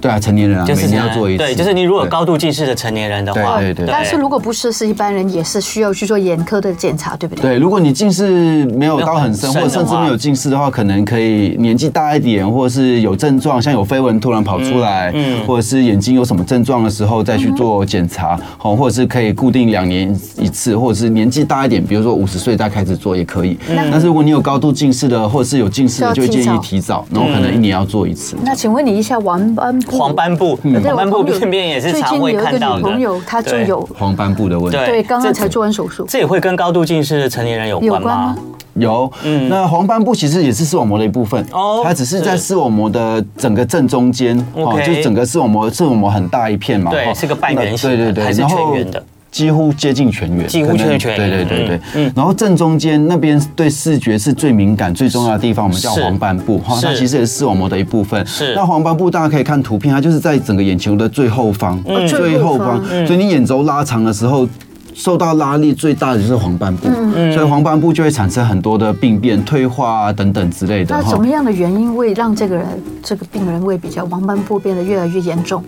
D: 对啊，成年人啊，每年要做一次。
C: 对，就是你如果高度近视的成年人的话，
D: 对对对。
B: 但是如果不是，是一般人也是需要去做眼科的检查，对不对？
D: 对，如果你近视没有到很深，或者甚至没有近视的话，可能可以年纪大一点，或者是有症状，像有飞蚊突然跑出来，嗯，或者是眼睛有什么症状的时候再去做检查，好，或者是可以固定两年一次，或者是年纪大一点，比如说五十岁再开始做也可以。但是如果你有高度近视的，或者是有近视的，就建议提早，然后可能一年要做一次。
B: 那请问你一下，黄斑部？
C: 黄斑部。黄斑部病变也是常会看到的。
B: 朋友他就有
D: 黄斑部的问题。
B: 对，刚刚才做完手术。
C: 这也会跟高度近视的成年人有关吗？
D: 有，嗯，那黄斑部其实也是视网膜的一部分。哦，它只是在视网膜的整个正中间，哦，就是整个视网膜，视网膜很大一片嘛。
C: 对，是个半圆形。
D: 对对对，还是全圆的。几乎接近全圆，
C: 几乎全圆。
D: 对对对对，嗯。然后正中间那边对视觉是最敏感、最重要的地方，我们叫黄斑部哈，它其实也是视网膜的一部分。是。那黄斑部大家可以看图片，它就是在整个眼球的最后方，最后方。所以你眼轴拉长的时候，受到拉力最大的就是黄斑部，所以黄斑部就会产生很多的病变、退化啊等等之类的。
B: 那什么样的原因会让这个人、这个病人会比较黄斑部变得越来越严重？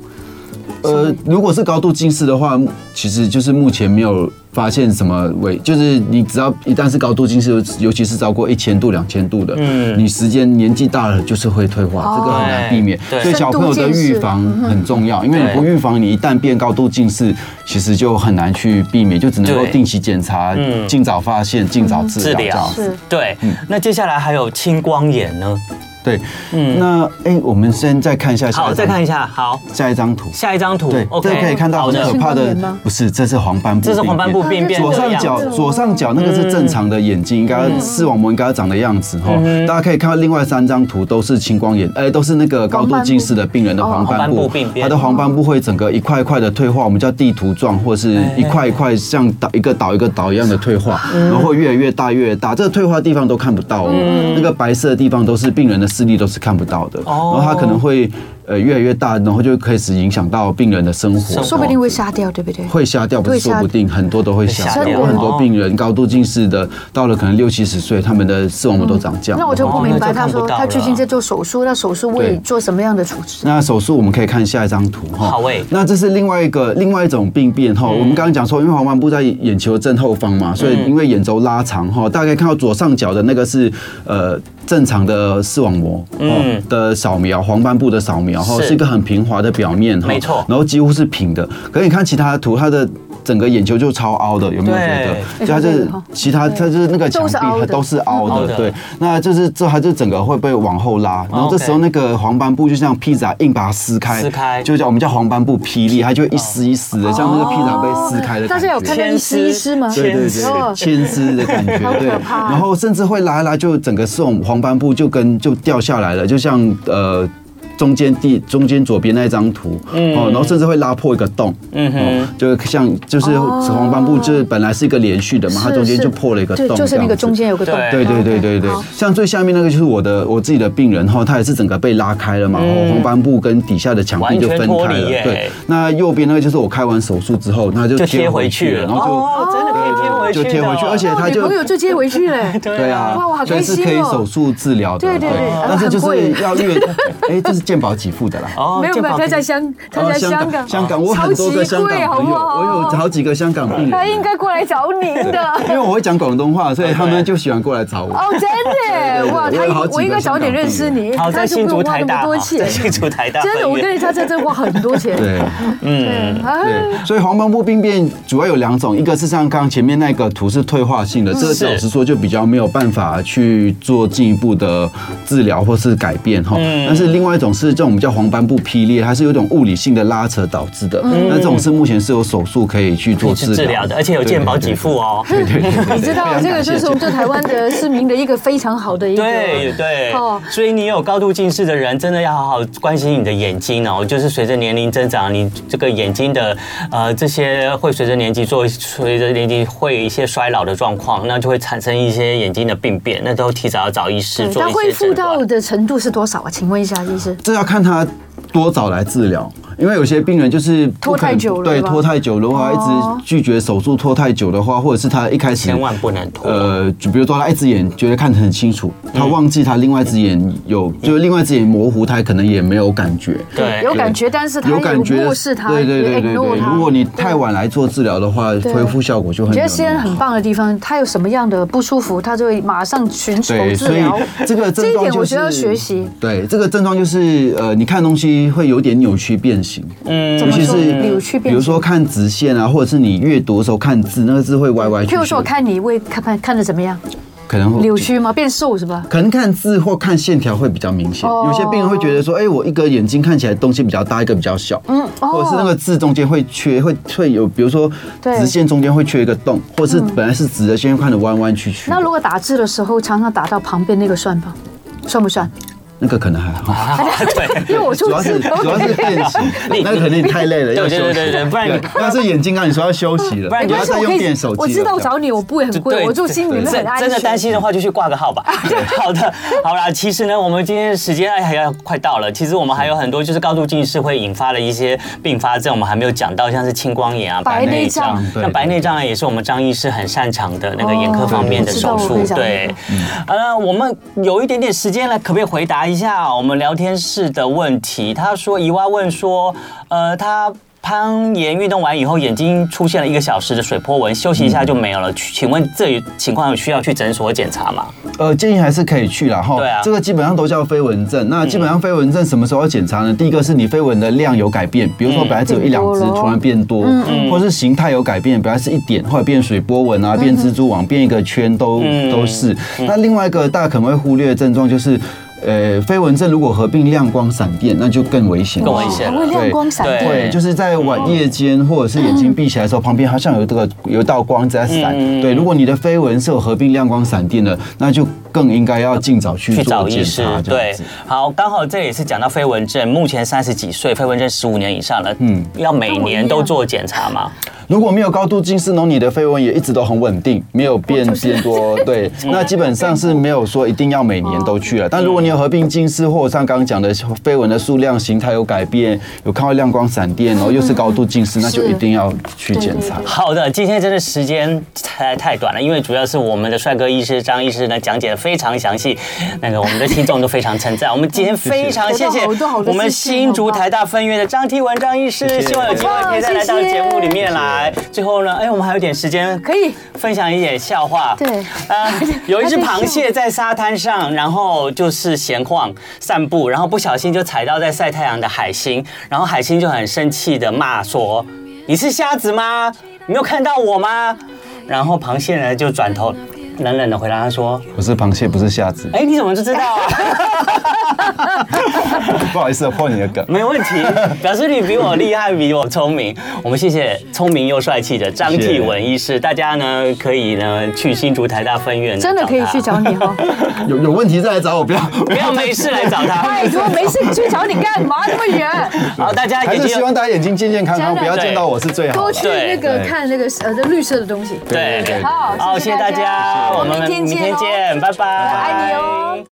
D: 呃，如果是高度近视的话，其实就是目前没有发现什么为，就是你只要一旦是高度近视，尤其是超过一千度、两千度的，嗯，你时间年纪大了就是会退化，这个很难避免。所以小朋友的预防很重要，因为你不预防，你一旦变高度近视，其实就很难去避免，就只能够定期检查，尽早发现，尽早治疗。
C: 是，对。那接下来还有青光眼呢？
D: 对，嗯，那哎，我们先再看一下，
C: 好，再看一下，好，
D: 下一张图，
C: 下一张图，
D: 对，这可以看到很可怕的，不是，这是黄斑部，
C: 这是黄斑部病变，
D: 左上角，左上角那个是正常的眼睛，应该视网膜应该要长的样子哈。大家可以看到另外三张图都是青光眼，哎，都是那个高度近视的病人的黄斑部病变，他的黄斑部会整个一块一块的退化，我们叫地图状，或者是一块一块像岛一个岛一个岛一样的退化，然后会越来越大越大，这个退化的地方都看不到哦，那个白色的地方都是病人的视力都是看不到。到的，然后他可能会。呃越来越大，然后就开始影响到病人的生活，
B: 说不定会瞎掉，对不对？
D: 会瞎掉，不是说不定，很多都会瞎掉。有很多病人高度近视的，到了可能六七十岁，他们的视网膜都长这样。
B: 那我就不明白，他说他最近在做手术，那手术会做什么样的处置？
D: 那手术我们可以看下一张图哈。
C: 好诶，
D: 那这是另外一个另外一种病变哈。我们刚刚讲说，因为黄斑部在眼球正后方嘛，所以因为眼轴拉长哈，大概看到左上角的那个是呃。正常的视网膜嗯的扫描，黄斑部的扫描哈，是一个很平滑的表面哈，
C: 没错，
D: 然后几乎是平的。可是你看其他的图，它的整个眼球就超凹的，有没有觉得？就它是其他，它就是那个墙壁都是凹的，对。那就是这它就整个会被往后拉，然后这时候那个黄斑布就像披萨硬把它撕开，
C: 撕开就
D: 叫我们叫黄斑布霹雳，它就一丝一丝的，像那个披萨被撕开的。
B: 但是有看到一丝一丝吗？
D: 对对对，牵丝的感觉，对。然后甚至会拉一拉，就整个是黄黄斑布就跟就掉下来了，就像呃。中间第中间左边那一张图，哦，然后甚至会拉破一个洞，嗯哼，就像就是黄斑布就是本来是一个连续的嘛，它中间就破了一个洞，
B: 就是那个中间有个洞，
D: 对。对对对对，像最下面那个就是我的我自己的病人哈，他也是整个被拉开了嘛，然后黄斑部跟底下的墙壁就分开了，对，那右边那个就是我开完手术之后，那就贴回去了，然后就回去，就贴回去，而且他就
B: 朋友就接回去了，
D: 对啊，哇，我好开心哦，是可以手术治疗的，对对对，但是就是要越，哎，这是。健保给付的啦，
B: 哦没有没有，他在香，他在香港，
D: 香港。我很多个香港朋友，我有好几个香港病人，
B: 他应该过来找你的，
D: 因为我会讲广东话，所以他们就喜欢过来找我。
B: 哦，真的？哇，他我应该早点认识你，
C: 好在新竹台大，在新竹台大，
B: 真的，我跟你他在这花很多钱，
D: 对，嗯，对，所以黄斑部病变主要有两种，一个是像刚刚前面那个图是退化性的，这个老实说就比较没有办法去做进一步的治疗或是改变哈，但是另外一种是这种我们叫黄斑。斑部劈裂，它是有一种物理性的拉扯导致的。那这种是目前是有手术可以去做治疗
C: 的，而且有健保给付哦。
B: 对对对，你知道这个就是我们这台湾的市民的一个非常好的一个。
C: 对对。哦，所以你有高度近视的人，真的要好好关心你的眼睛哦。就是随着年龄增长，你这个眼睛的呃这些会随着年纪做，随着年纪会有一些衰老的状况，那就会产生一些眼睛的病变，那都提早要找医师做一些诊断。那
B: 恢复到的程度是多少啊？请问一下医师。
D: 这要看他。多早来治疗？因为有些病人就是
B: 拖太久了，
D: 对，拖太久的话，一直拒绝手术，拖太久的话，或者是他一开始
C: 千万不能拖。
D: 呃，就比如说他一只眼觉得看得很清楚，他忘记他另外一只眼有，就是另外一只眼模糊，他可能也没有感觉。
B: 对，有感觉，但是他有感觉，他对对对对对。
D: 如果你太晚来做治疗的话，恢复效果就很。
B: 我觉得西安很棒的地方，他有什么样的不舒服，他就会马上寻求治疗。
D: 这个症状就是
B: 要学习。
D: 对，这个症状就是呃，你看东西会有点扭曲变形。嗯。尤其是扭曲，比如说看直线啊，或者是你阅读的时候看字，那个字会歪歪曲曲。
B: 譬如说，我看你会看看看的怎么样？
D: 可能会
B: 扭曲吗？变瘦是吧？
D: 可能看字或看线条会比较明显。有些病人会觉得说，哎，我一个眼睛看起来东西比较大，一个比较小。嗯，或者是那个字中间会缺，会会有，比如说直线中间会缺一个洞，或者是本来是直的，现在看的弯弯曲曲。
B: 那如果打字的时候常常打到旁边那个算吧？算不算？
D: 那个可能还好，
C: 对，
B: 因为我主要
D: 是主要是练习，那个可能你太累了，要休息。
C: 对对对，不然你
D: 要是眼睛刚你说要休息了，不然你要再用电手机。
B: 我知道我找你我不会很贵，我住心里面很安
C: 真的担心的话就去挂个号吧。好的，好啦，其实呢，我们今天时间还要快到了。其实我们还有很多就是高度近视会引发的一些并发症，我们还没有讲到，像是青光眼啊、白内障。那白内障也是我们张医师很擅长的那个眼科方面的手术。对，呃，我们有一点点时间了，可不可以回答一下我们聊？天室的问题，他说：“怡娃问说，呃，他攀岩运动完以后，眼睛出现了一个小时的水波纹，休息一下就没有了。请问这情况有需要去诊所检查吗？”
D: 呃，建议还是可以去啦。哈。对啊，这个基本上都叫飞蚊症。那基本上飞蚊症什么时候要检查呢？第一个是你飞蚊的量有改变，比如说本来只有一两只，突然变多，或者是形态有改变，本来是一点，后来变水波纹啊，变蜘蛛网，变一个圈，都都是。那另外一个大家可能会忽略的症状就是。呃，飞蚊症如果合并亮光闪电，那就更危险。
C: 更危险。
B: 会亮光闪电。
D: 对，就是在晚夜间或者是眼睛闭起来的时候，旁边好像有这个有一道光在闪。对，如果你的飞蚊是有合并亮光闪电的，那就更应该要尽早去做检查。
C: 对，好，刚好这也是讲到飞蚊症，目前三十几岁，飞蚊症十五年以上了，嗯，要每年都做检查吗？
D: 如果没有高度近视，呢你的飞蚊也一直都很稳定，没有变变多，对，那基本上是没有说一定要每年都去了。但如果你有合并近视，或者像刚刚讲的飞蚊的数量、形态有改变，有看到亮光闪电，然后又是高度近视，那就一定要去检查。
C: 好的，今天真的时间太太短了，因为主要是我们的帅哥医师张医师呢讲解的非常详细，那个我们的听众都非常称赞。我们今天非常谢谢 我们新竹台大分院的张提文张医师，希望有机会可以再来到节目里面来。最后呢，哎，我们还有点时间，可以分享一点笑话。对，呃，有一只螃蟹在沙滩上，然后就是闲晃散步，然后不小心就踩到在晒太阳的海星，然后海星就很生气的骂说：“你是瞎子吗？你没有看到我吗？”然后螃蟹呢就转头冷冷的回答他说：“
D: 我是螃蟹，不是虾子。”
C: 哎，你怎么就知道啊？
D: 不好意思，破你的梗。
C: 没问题，表示你比我厉害，比我聪明。我们谢谢聪明又帅气的张继文医师。大家呢可以呢去新竹台大分院，
B: 真的可以去找你哦。
D: 有有问题再来找我，不要
C: 不要没事来找他。
B: 拜托，没事去找你干嘛那么远？
C: 好，大家
D: 还是希望大家眼睛健健康康，不要见到我是最好。
B: 多去那个看那个呃这绿色的东西。
C: 对对，好，好，谢谢大家，我们明天见，拜拜，爱你哦。